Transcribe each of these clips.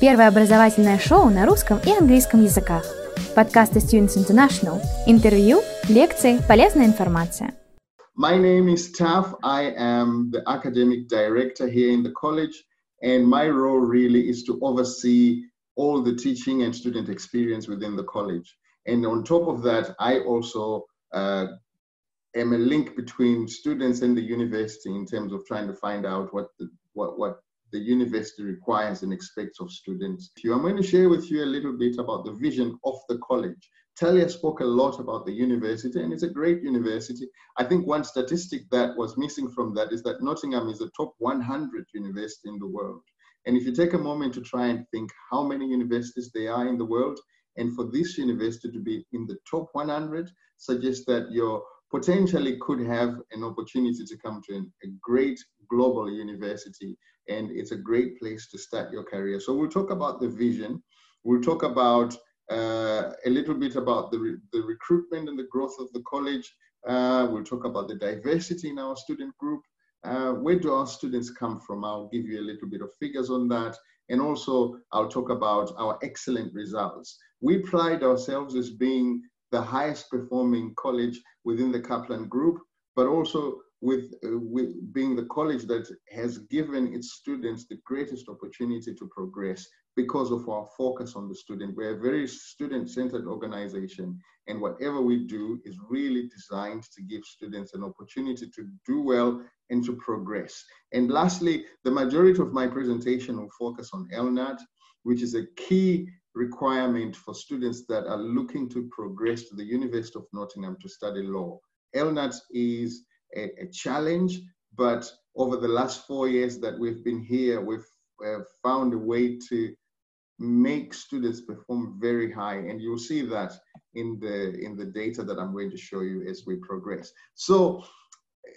Первое образовательное шоу на русском и английском языках. Подкасты Students International. Интервью, лекции, полезная информация. My name is Taf. I am the academic director here in the college, and my role really is to oversee all the teaching and student experience within the college. And on top of that, I also uh, am a link between students and the university in terms of trying to find out what the, what, what the university requires and expects of students. I'm going to share with you a little bit about the vision of the college. Talia spoke a lot about the university, and it's a great university. I think one statistic that was missing from that is that Nottingham is a top 100 university in the world. And if you take a moment to try and think how many universities there are in the world, and for this university to be in the top 100 suggests that you're potentially could have an opportunity to come to an, a great global university and it's a great place to start your career. So we'll talk about the vision. We'll talk about uh, a little bit about the, re the recruitment and the growth of the college. Uh, we'll talk about the diversity in our student group. Uh, where do our students come from? I'll give you a little bit of figures on that. And also i'll talk about our excellent results. We pride ourselves as being the highest performing college within the Kaplan Group, but also with, uh, with being the college that has given its students the greatest opportunity to progress because of our focus on the student. We're a very student-centered organization, and whatever we do is really designed to give students an opportunity to do well and to progress. And lastly, the majority of my presentation will focus on LNAT, which is a key requirement for students that are looking to progress to the University of Nottingham to study law. LNAT is a, a challenge, but over the last four years that we've been here, we've uh, found a way to make students perform very high and you'll see that in the in the data that i'm going to show you as we progress so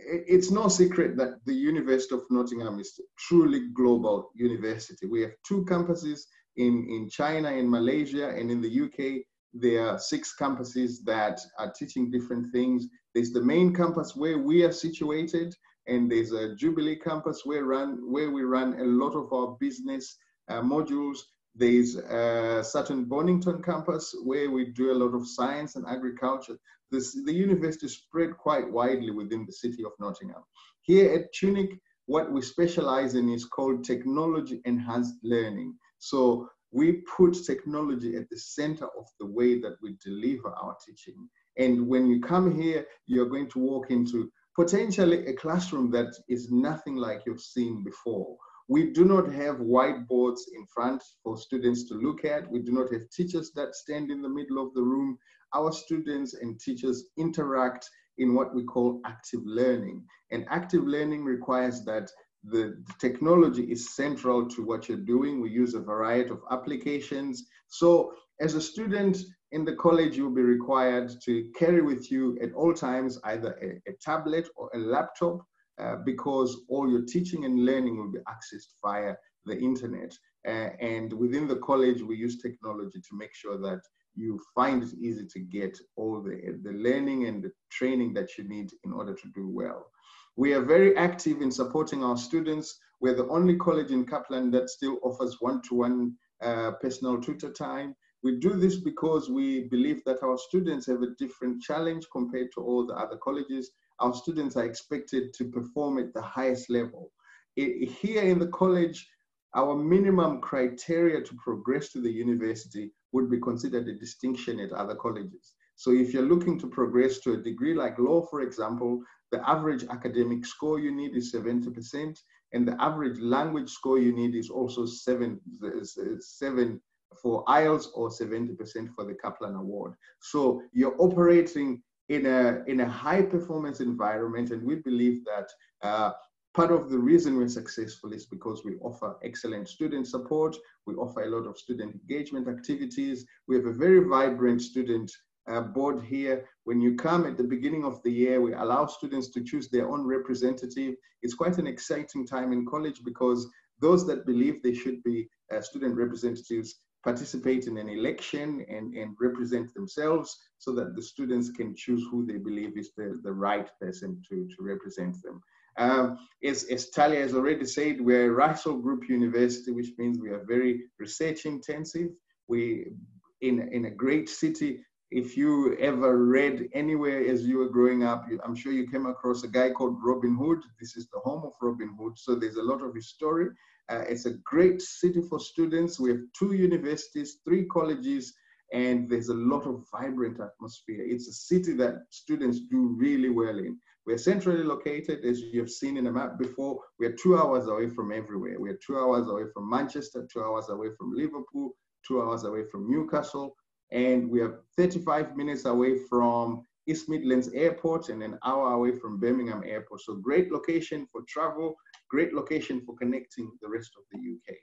it's no secret that the university of nottingham is a truly global university we have two campuses in, in China, in Malaysia, and in the UK, there are six campuses that are teaching different things. There's the main campus where we are situated, and there's a Jubilee campus where run where we run a lot of our business uh, modules. There's a Sutton Bonington campus where we do a lot of science and agriculture. This, the university spread quite widely within the city of Nottingham. Here at UNIC, what we specialize in is called technology enhanced learning. So we put technology at the center of the way that we deliver our teaching. And when you come here, you're going to walk into potentially a classroom that is nothing like you've seen before. We do not have whiteboards in front for students to look at. We do not have teachers that stand in the middle of the room. Our students and teachers interact in what we call active learning. And active learning requires that the, technology is central to what you're doing. We use a variety of applications. So as a student in the college, you'll be required to carry with you at all times either a, a tablet or a laptop uh, because all your teaching and learning will be accessed via the internet. Uh, and within the college, we use technology to make sure that you find it easy to get all the, the learning and the training that you need in order to do well. We are very active in supporting our students. We're the only college in Kaplan that still offers one-to-one uh, personal tutor time. We do this because we believe that our students have a different challenge compared to all the other colleges. Our students are expected to perform at the highest level. It, here in the college, our minimum criteria to progress to the university would be considered a distinction at other colleges. So if you're looking to progress to a degree like law, for example, the average academic score you need is 70%, and the average language score you need is also seven, seven for IELTS or 70% for the Kaplan Award. So you're operating in a, in a high performance environment, and we believe that uh, part of the reason we're successful is because we offer excellent student support, we offer a lot of student engagement activities, we have a very vibrant student uh, board here. When you come at the beginning of the year, we allow students to choose their own representative. It's quite an exciting time in college because those that believe they should be uh, student representatives participate in an election and, and represent themselves so that the students can choose who they believe is the, the right person to, to represent them. Um, as, as Talia has already said, we're a Russell Group University, which means we are very research intensive. We, in, in a great city, if you ever read anywhere as you were growing up, I'm sure you came across a guy called Robin Hood. This is the home of Robin Hood. So there's a lot of history. Uh, it's a great city for students. We have two universities, three colleges, and there's a lot of vibrant atmosphere. It's a city that students do really well in. We're centrally located, as you have seen in the map before. We're two hours away from everywhere. We're two hours away from Manchester, two hours away from Liverpool, two hours away from Newcastle, and we are 35 minutes away from East Midlands Airport and an hour away from Birmingham Airport. So great location for travel, great location for connecting the rest of the UK.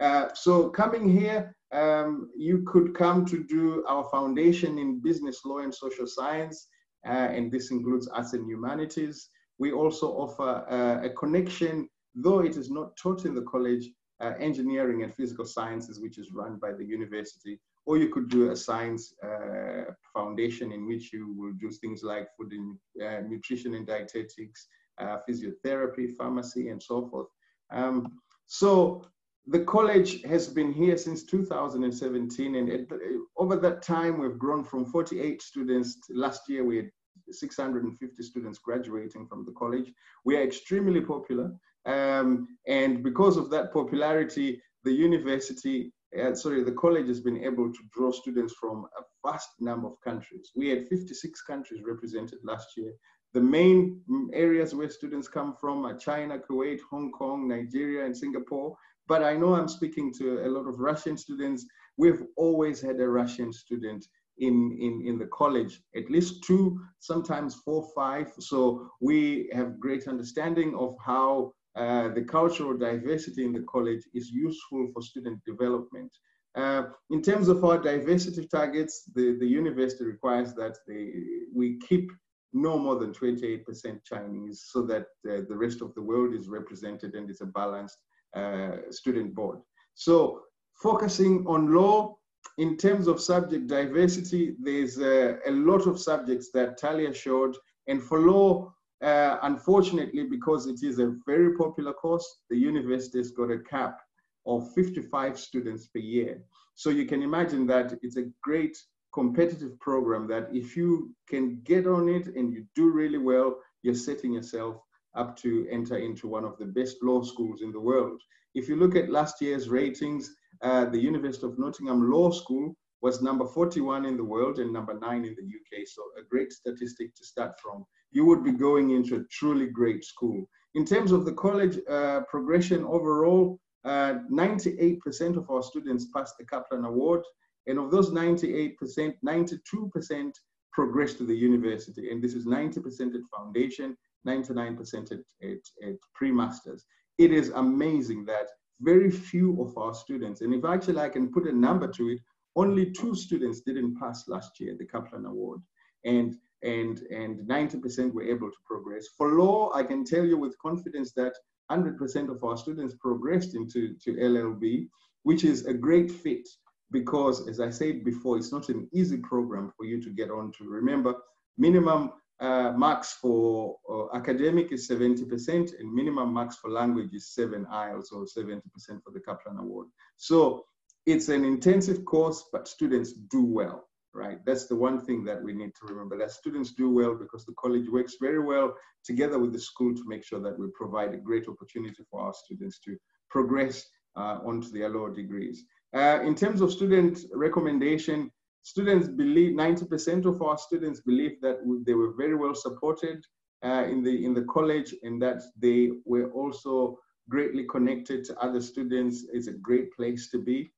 Uh, so coming here, um, you could come to do our foundation in business law and social science, uh, and this includes arts and humanities. We also offer uh, a connection, though it is not taught in the college, uh, engineering and physical sciences, which is run by the university. Or you could do a science uh, foundation in which you will do things like food and uh, nutrition and dietetics, uh, physiotherapy, pharmacy, and so forth. Um, so the college has been here since 2017, and it, over that time, we've grown from 48 students. Last year, we had 650 students graduating from the college. We are extremely popular. Um, and because of that popularity, the university, uh, sorry, the college has been able to draw students from a vast number of countries. We had 56 countries represented last year. The main areas where students come from are China, Kuwait, Hong Kong, Nigeria, and Singapore. But I know I'm speaking to a lot of Russian students. We've always had a Russian student in, in, in the college, at least two, sometimes four, five. So we have great understanding of how uh, the cultural diversity in the college is useful for student development. Uh, in terms of our diversity targets, the, the university requires that they, we keep no more than 28% Chinese so that uh, the rest of the world is represented and it's a balanced uh, student board. So focusing on law, in terms of subject diversity, there's a, a lot of subjects that Talia showed. And for law, uh, unfortunately, because it is a very popular course, the university has got a cap of 55 students per year. So you can imagine that it's a great competitive program that if you can get on it and you do really well, you're setting yourself up to enter into one of the best law schools in the world. If you look at last year's ratings, uh, the University of Nottingham Law School was number 41 in the world and number nine in the UK. So a great statistic to start from you would be going into a truly great school. In terms of the college uh, progression overall, 98% uh, of our students passed the Kaplan Award. And of those 98%, 92% progressed to the university. And this is 90% at foundation, 99% at, at, at pre-masters. It is amazing that very few of our students, and if actually I can put a number to it, only two students didn't pass last year, the Kaplan Award. And and, and 90% were able to progress. For law, I can tell you with confidence that 100% of our students progressed into to LLB, which is a great fit because, as I said before, it's not an easy program for you to get on to. Remember, minimum uh, marks for uh, academic is 70% and minimum marks for language is 7 IELTS or 70% for the Kaplan Award. So it's an intensive course, but students do well right? That's the one thing that we need to remember that students do well because the college works very well together with the school to make sure that we provide a great opportunity for our students to progress uh, onto their lower degrees. Uh, in terms of student recommendation, students believe 90% of our students believe that they were very well supported uh, in the in the college and that they were also greatly connected to other students. It's a great place to be.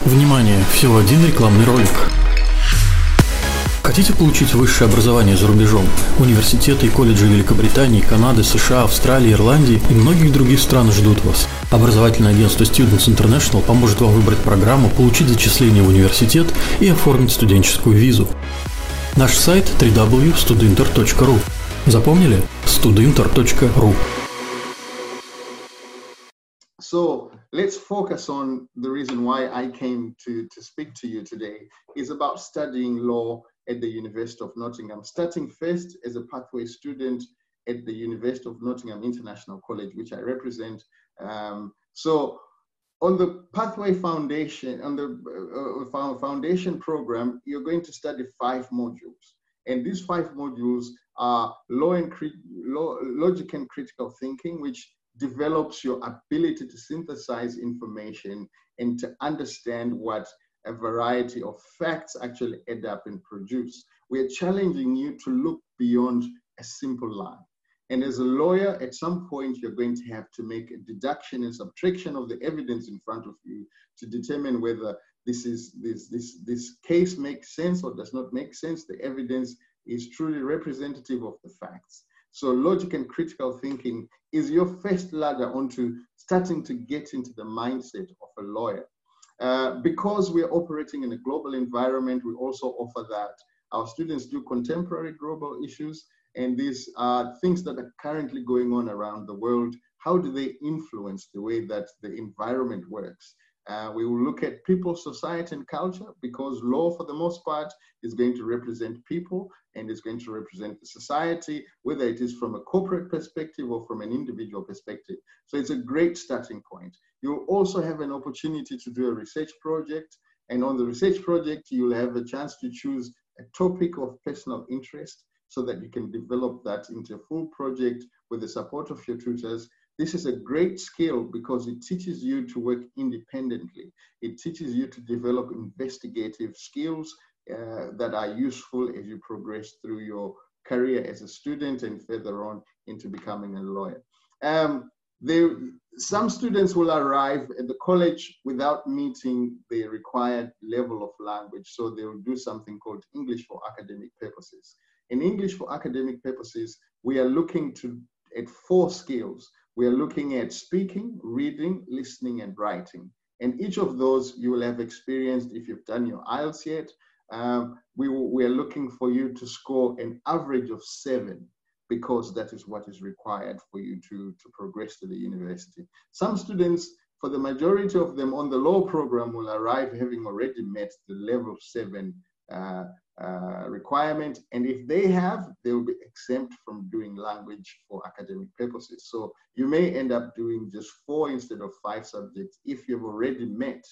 Внимание! Всего один рекламный ролик. Хотите получить высшее образование за рубежом? Университеты и колледжи Великобритании, Канады, США, Австралии, Ирландии и многих других стран ждут вас. Образовательное агентство Students International поможет вам выбрать программу, получить зачисление в университет и оформить студенческую визу. Наш сайт www.studinter.ru Запомнили? studinter.ru So let's focus on the reason why I came to, to speak to you today is about studying law at the University of Nottingham, starting first as a pathway student at the University of Nottingham International College, which I represent. Um, so on the Pathway Foundation, on the uh, uh foundation program, you're going to study five modules. And these five modules are law and law, logic and critical thinking, which develops your ability to synthesize information and to understand what a variety of facts actually add up and produce. We're challenging you to look beyond a simple line. And as a lawyer, at some point, you're going to have to make a deduction and subtraction of the evidence in front of you to determine whether this is this this this case makes sense or does not make sense. The evidence is truly representative of the facts. So logic and critical thinking is your first ladder onto starting to get into the mindset of a lawyer. Uh, because we're operating in a global environment, we also offer that our students do contemporary global issues, and these are things that are currently going on around the world. How do they influence the way that the environment works? Uh, we will look at people, society, and culture because law, for the most part, is going to represent people and is going to represent the society, whether it is from a corporate perspective or from an individual perspective. So it's a great starting point. You'll also have an opportunity to do a research project. And on the research project, you'll have a chance to choose a topic of personal interest so that you can develop that into a full project with the support of your tutors this is a great skill because it teaches you to work independently. It teaches you to develop investigative skills uh, that are useful as you progress through your career as a student and further on into becoming a lawyer. Um, some students will arrive at the college without meeting the required level of language, so they will do something called English for academic purposes. In English for academic purposes, we are looking to at four skills we are looking at speaking, reading, listening, and writing. And each of those you will have experienced if you've done your IELTS yet. Um, we, we are looking for you to score an average of seven because that is what is required for you to, to progress to the university. Some students, for the majority of them on the law program, will arrive having already met the level seven uh, uh, requirement. And if they have, they will be exempt from doing language for academic purposes. So you may end up doing just four instead of five subjects if you've already met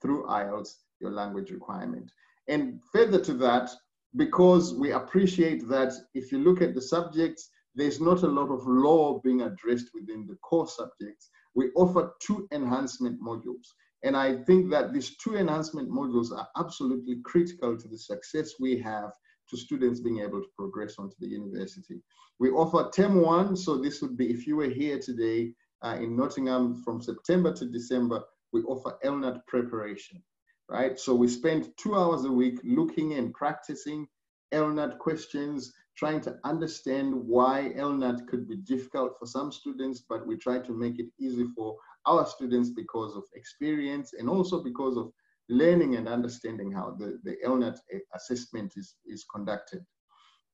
through IELTS your language requirement. And further to that, because we appreciate that if you look at the subjects, there's not a lot of law being addressed within the core subjects. We offer two enhancement modules. And I think that these two enhancement modules are absolutely critical to the success we have to students being able to progress onto the university. We offer term one, so this would be if you were here today uh, in Nottingham from September to December, we offer LNAT preparation, right? So we spend two hours a week looking and practicing LNAT questions, trying to understand why LNAT could be difficult for some students, but we try to make it easy for our students because of experience and also because of learning and understanding how the, the LNAT assessment is, is conducted.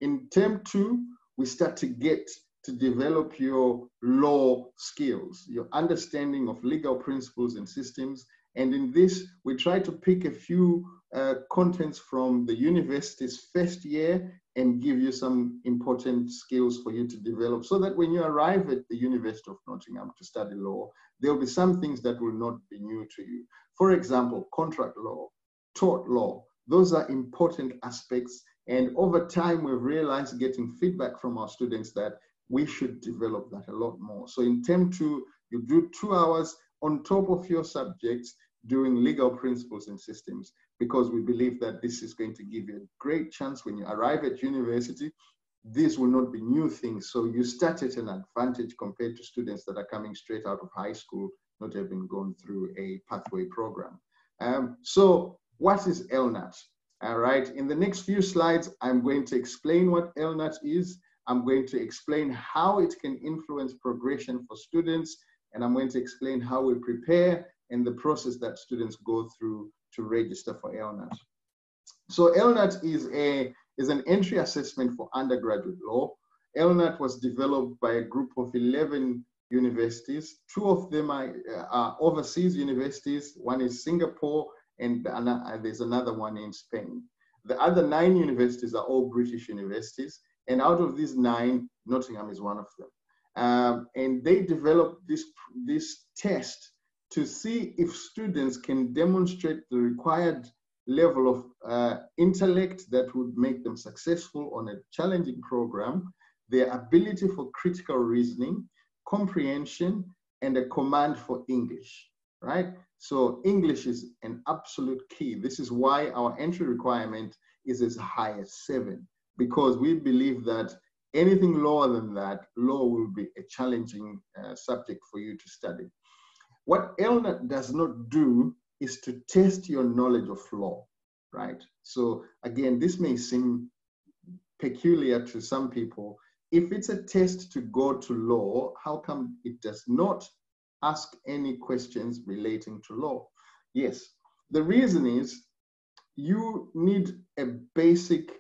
In term two, we start to get to develop your law skills, your understanding of legal principles and systems. And in this, we try to pick a few uh, contents from the university's first year and give you some important skills for you to develop so that when you arrive at the University of Nottingham to study law, there will be some things that will not be new to you. For example, contract law, tort law, those are important aspects. And over time, we've realized getting feedback from our students that we should develop that a lot more. So in term two, you do two hours on top of your subjects doing legal principles and systems because we believe that this is going to give you a great chance when you arrive at university these will not be new things. So you start at an advantage compared to students that are coming straight out of high school, not having gone through a pathway program. Um, so what is LNAT? All right, in the next few slides, I'm going to explain what LNAT is. I'm going to explain how it can influence progression for students, and I'm going to explain how we prepare and the process that students go through to register for LNAT. So LNAT is a is an entry assessment for undergraduate law. LNAT was developed by a group of 11 universities. Two of them are, are overseas universities. One is Singapore, and there's another one in Spain. The other nine universities are all British universities. And out of these nine, Nottingham is one of them. Um, and they developed this, this test to see if students can demonstrate the required level of uh, intellect that would make them successful on a challenging program, their ability for critical reasoning, comprehension, and a command for English, right? So English is an absolute key. This is why our entry requirement is as high as seven, because we believe that anything lower than that, law will be a challenging uh, subject for you to study. What LNAT does not do is to test your knowledge of law, right? So again, this may seem peculiar to some people. If it's a test to go to law, how come it does not ask any questions relating to law? Yes, the reason is you need a basic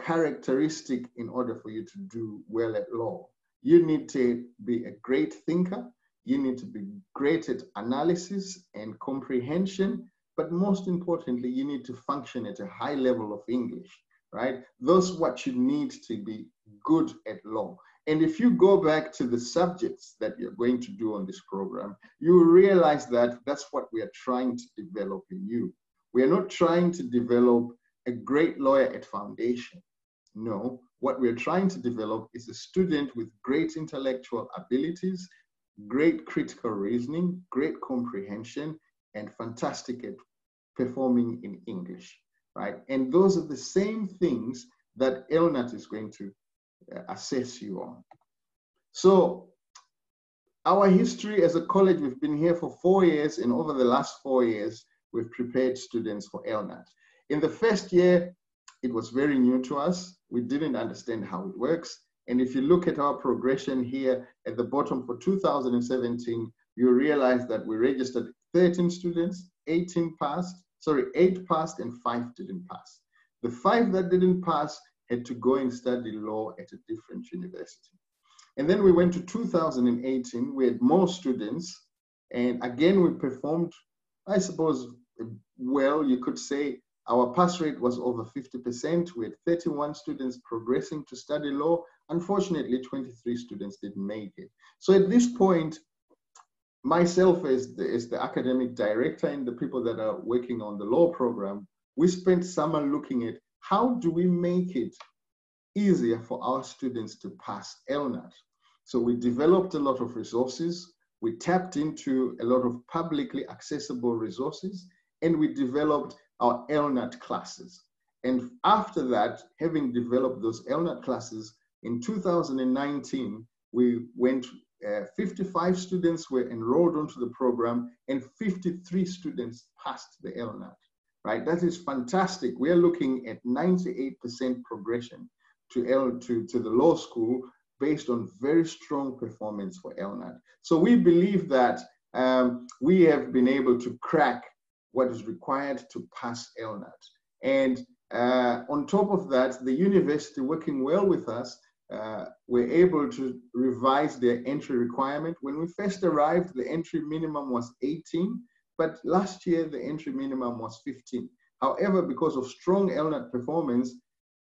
characteristic in order for you to do well at law. You need to be a great thinker. You need to be great at analysis and comprehension. But most importantly, you need to function at a high level of English, right? Those what you need to be good at law. And if you go back to the subjects that you're going to do on this program, you realize that that's what we are trying to develop in you. We are not trying to develop a great lawyer at foundation. No, what we're trying to develop is a student with great intellectual abilities, great critical reasoning, great comprehension, and fantastic at performing in English, right? And those are the same things that LNAT is going to uh, assess you on. So our history as a college, we've been here for four years, and over the last four years, we've prepared students for LNAT. In the first year, it was very new to us. We didn't understand how it works. And if you look at our progression here at the bottom for 2017, you realize that we registered 13 students, 18 passed, sorry, eight passed and five didn't pass. The five that didn't pass had to go and study law at a different university. And then we went to 2018, we had more students, and again, we performed, I suppose, well, you could say our pass rate was over 50%. We had 31 students progressing to study law. Unfortunately, 23 students didn't make it. So at this point, myself as the, as the academic director and the people that are working on the law program, we spent summer looking at how do we make it easier for our students to pass LNAT. So we developed a lot of resources. We tapped into a lot of publicly accessible resources and we developed our LNAT classes. And after that, having developed those LNAT classes, in 2019, we went, uh, 55 students were enrolled onto the program and 53 students passed the LNAT, right? That is fantastic. We're looking at 98% progression to, L, to, to the law school based on very strong performance for LNAT. So we believe that um, we have been able to crack what is required to pass LNAT. And uh, on top of that, the university working well with us, uh, were able to revise their entry requirement. When we first arrived, the entry minimum was 18, but last year the entry minimum was 15. However, because of strong LNAT performance,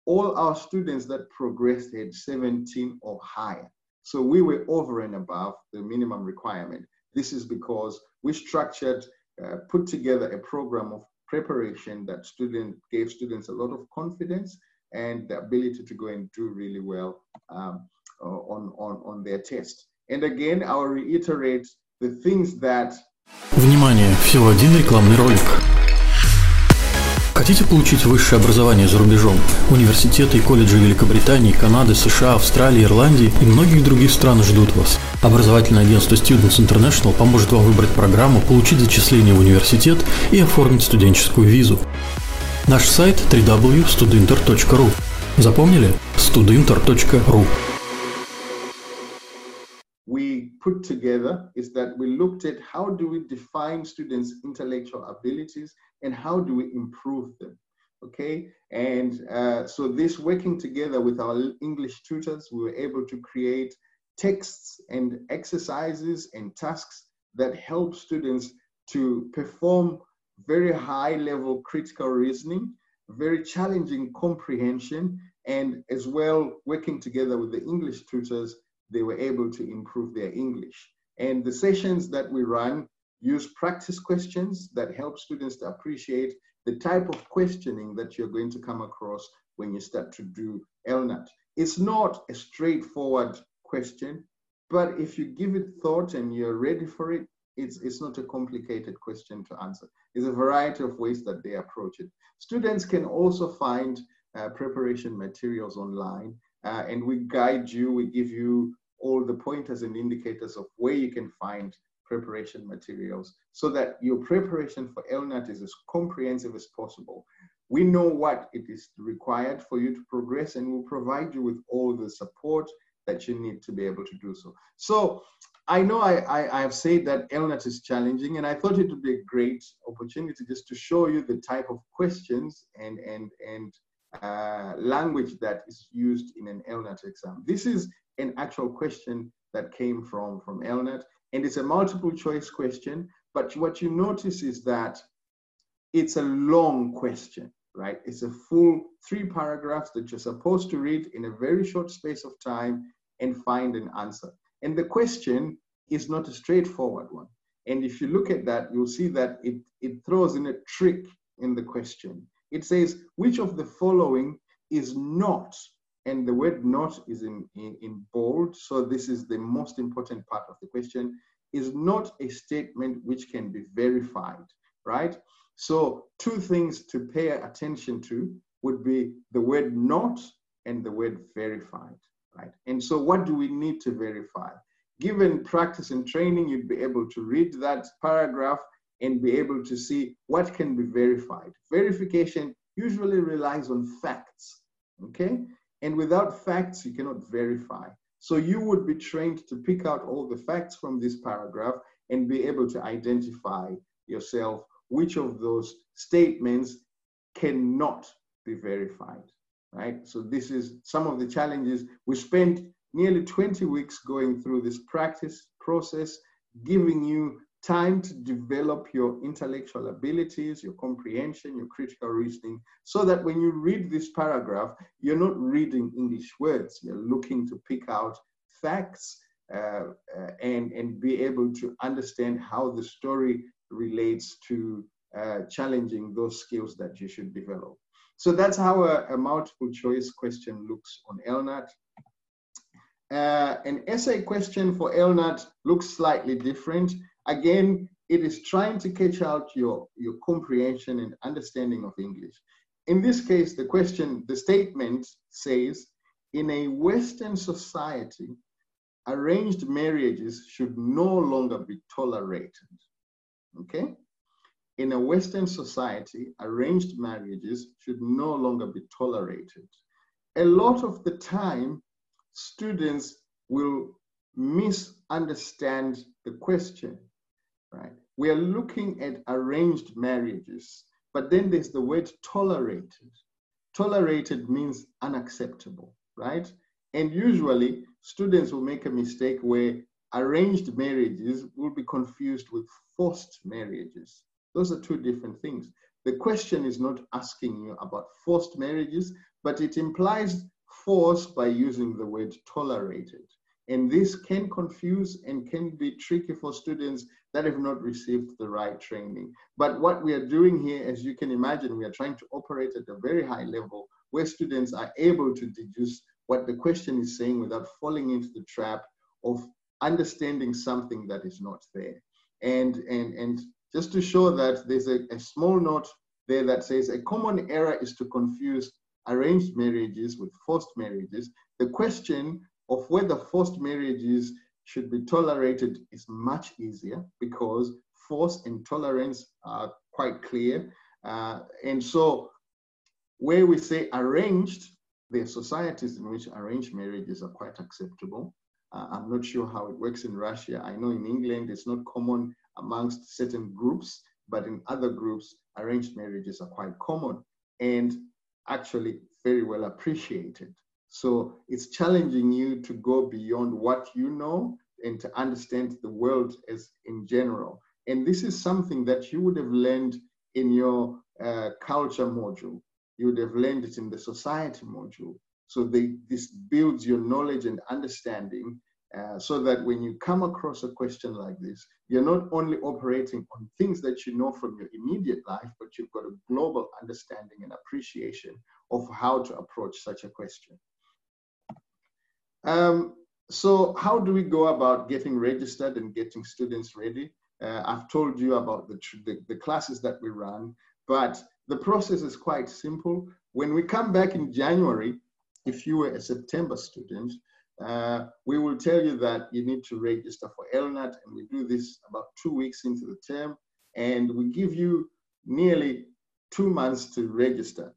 all our students that progressed had 17 or higher. So we were over and above the minimum requirement. This is because we structured uh, put together a program of preparation that student gave students a lot of confidence and the ability to go and do really well um, uh, on, on, on their test. And again, I'll reiterate the things that... Внимание, всего один рекламный ролик. Хотите получить высшее образование за рубежом? Университеты и колледжи Великобритании, Канады, США, Австралии, Ирландии и многих других стран ждут вас. Образовательное агентство Students International поможет вам выбрать программу, получить зачисление в университет и оформить студенческую визу. Наш сайт www.studinter.ru Запомнили? studinter.ru we put together is that we looked at how do we define students' intellectual abilities and how do we improve them. Okay, and uh, so this working together with our English tutors, we were able to create texts and exercises and tasks that help students to perform very high level critical reasoning, very challenging comprehension, And as well, working together with the English tutors, they were able to improve their English. And the sessions that we run use practice questions that help students to appreciate the type of questioning that you're going to come across when you start to do LNAT. It's not a straightforward question, but if you give it thought and you're ready for it, it's, it's not a complicated question to answer. There's a variety of ways that they approach it. Students can also find uh, preparation materials online uh, and we guide you, we give you all the pointers and indicators of where you can find preparation materials so that your preparation for LNAT is as comprehensive as possible. We know what it is required for you to progress and we'll provide you with all the support that you need to be able to do so. So I know I, I, I have said that LNAT is challenging and I thought it would be a great opportunity just to show you the type of questions and, and, and uh, language that is used in an LNAT exam. This is an actual question that came from, from LNAT and it's a multiple choice question, but what you notice is that it's a long question, right? It's a full three paragraphs that you're supposed to read in a very short space of time and find an answer. And the question is not a straightforward one. And if you look at that, you'll see that it, it throws in a trick in the question. It says, which of the following is not, and the word not is in, in, in bold, so this is the most important part of the question, is not a statement which can be verified, right? So two things to pay attention to would be the word not and the word verified right? And so what do we need to verify? Given practice and training, you'd be able to read that paragraph and be able to see what can be verified. Verification usually relies on facts, okay? And without facts, you cannot verify. So you would be trained to pick out all the facts from this paragraph and be able to identify yourself which of those statements cannot be verified right? So this is some of the challenges. We spent nearly 20 weeks going through this practice process, giving you time to develop your intellectual abilities, your comprehension, your critical reasoning, so that when you read this paragraph, you're not reading English words, you're looking to pick out facts uh, uh, and, and be able to understand how the story relates to uh, challenging those skills that you should develop. So that's how a, a multiple choice question looks on LNAT. Uh, an essay question for LNAT looks slightly different. Again, it is trying to catch out your, your comprehension and understanding of English. In this case, the question, the statement says, in a Western society, arranged marriages should no longer be tolerated. Okay? In a Western society, arranged marriages should no longer be tolerated. A lot of the time, students will misunderstand the question, right? We are looking at arranged marriages, but then there's the word tolerated. Tolerated means unacceptable, right? And usually, students will make a mistake where arranged marriages will be confused with forced marriages. Those are two different things. The question is not asking you about forced marriages, but it implies force by using the word tolerated. And this can confuse and can be tricky for students that have not received the right training. But what we are doing here, as you can imagine, we are trying to operate at a very high level where students are able to deduce what the question is saying without falling into the trap of understanding something that is not there. And, and, and just to show that there's a, a small note there that says a common error is to confuse arranged marriages with forced marriages. The question of whether forced marriages should be tolerated is much easier because force and tolerance are quite clear. Uh, and so where we say arranged, there are societies in which arranged marriages are quite acceptable. Uh, I'm not sure how it works in Russia. I know in England it's not common amongst certain groups, but in other groups, arranged marriages are quite common and actually very well appreciated. So it's challenging you to go beyond what you know and to understand the world as in general. And this is something that you would have learned in your uh, culture module. You would have learned it in the society module. So they, this builds your knowledge and understanding uh, so that when you come across a question like this, you're not only operating on things that you know from your immediate life, but you've got a global understanding and appreciation of how to approach such a question. Um, so how do we go about getting registered and getting students ready? Uh, I've told you about the, the, the classes that we run, but the process is quite simple. When we come back in January, if you were a September student, uh, we will tell you that you need to register for LNAT, and we do this about two weeks into the term, and we give you nearly two months to register.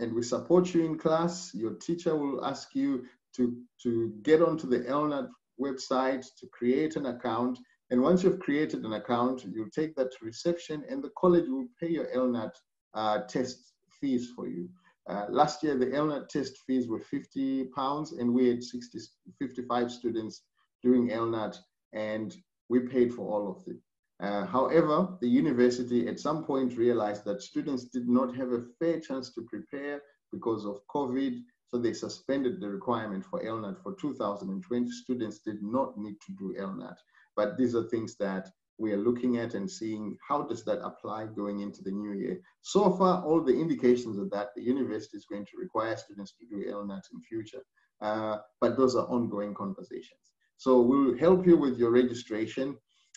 And we support you in class. Your teacher will ask you to, to get onto the LNAT website to create an account. And once you've created an account, you'll take that to reception, and the college will pay your LNAT uh, test fees for you. Uh, last year, the LNAT test fees were 50 pounds, and we had 60, 55 students doing LNAT, and we paid for all of it. Uh, however, the university at some point realized that students did not have a fair chance to prepare because of COVID, so they suspended the requirement for LNAT for 2020. Students did not need to do LNAT, but these are things that we are looking at and seeing how does that apply going into the new year. So far, all the indications are that the university is going to require students to do LNAT in future, uh, but those are ongoing conversations. So we'll help you with your registration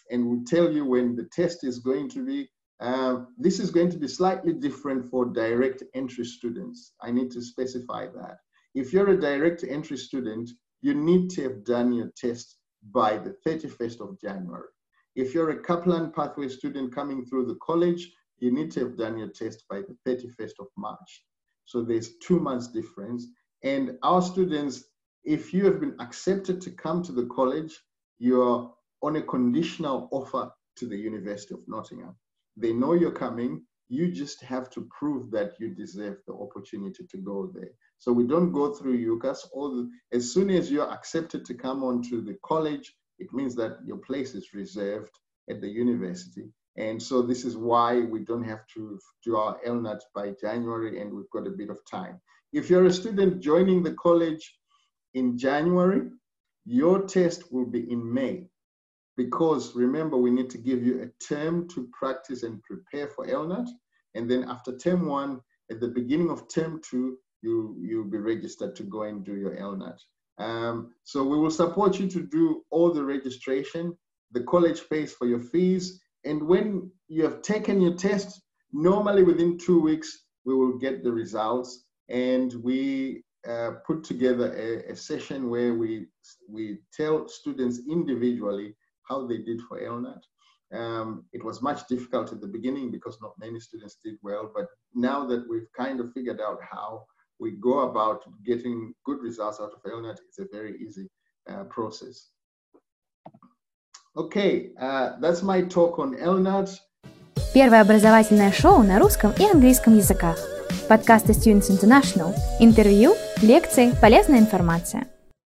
and we'll tell you when the test is going to be. Uh, this is going to be slightly different for direct entry students. I need to specify that. If you're a direct entry student, you need to have done your test by the 31st of January. If you're a Kaplan pathway student coming through the college, you need to have done your test by the 31st of March. So there's two months difference. And our students, if you have been accepted to come to the college, you're on a conditional offer to the University of Nottingham. They know you're coming. You just have to prove that you deserve the opportunity to go there. So we don't go through UCAS. All the, as soon as you're accepted to come onto the college, it means that your place is reserved at the university. And so this is why we don't have to do our LNAT by January and we've got a bit of time. If you're a student joining the college in January, your test will be in May because remember we need to give you a term to practice and prepare for LNAT. And then after term one, at the beginning of term two, you, you'll be registered to go and do your LNAT. Um, so we will support you to do all the registration. The college pays for your fees. And when you have taken your test, normally within two weeks, we will get the results. And we uh, put together a, a, session where we, we tell students individually how they did for LNAT. Um, it was much difficult at the beginning because not many students did well, but now that we've kind of figured out how, we go about getting good results out of LNAT, it's a very easy uh, process. Okay, uh, that's my talk on LNAT. Первое образовательное шоу на русском и английском языках. Подкасты Students International. Интервью, лекции, полезная информация.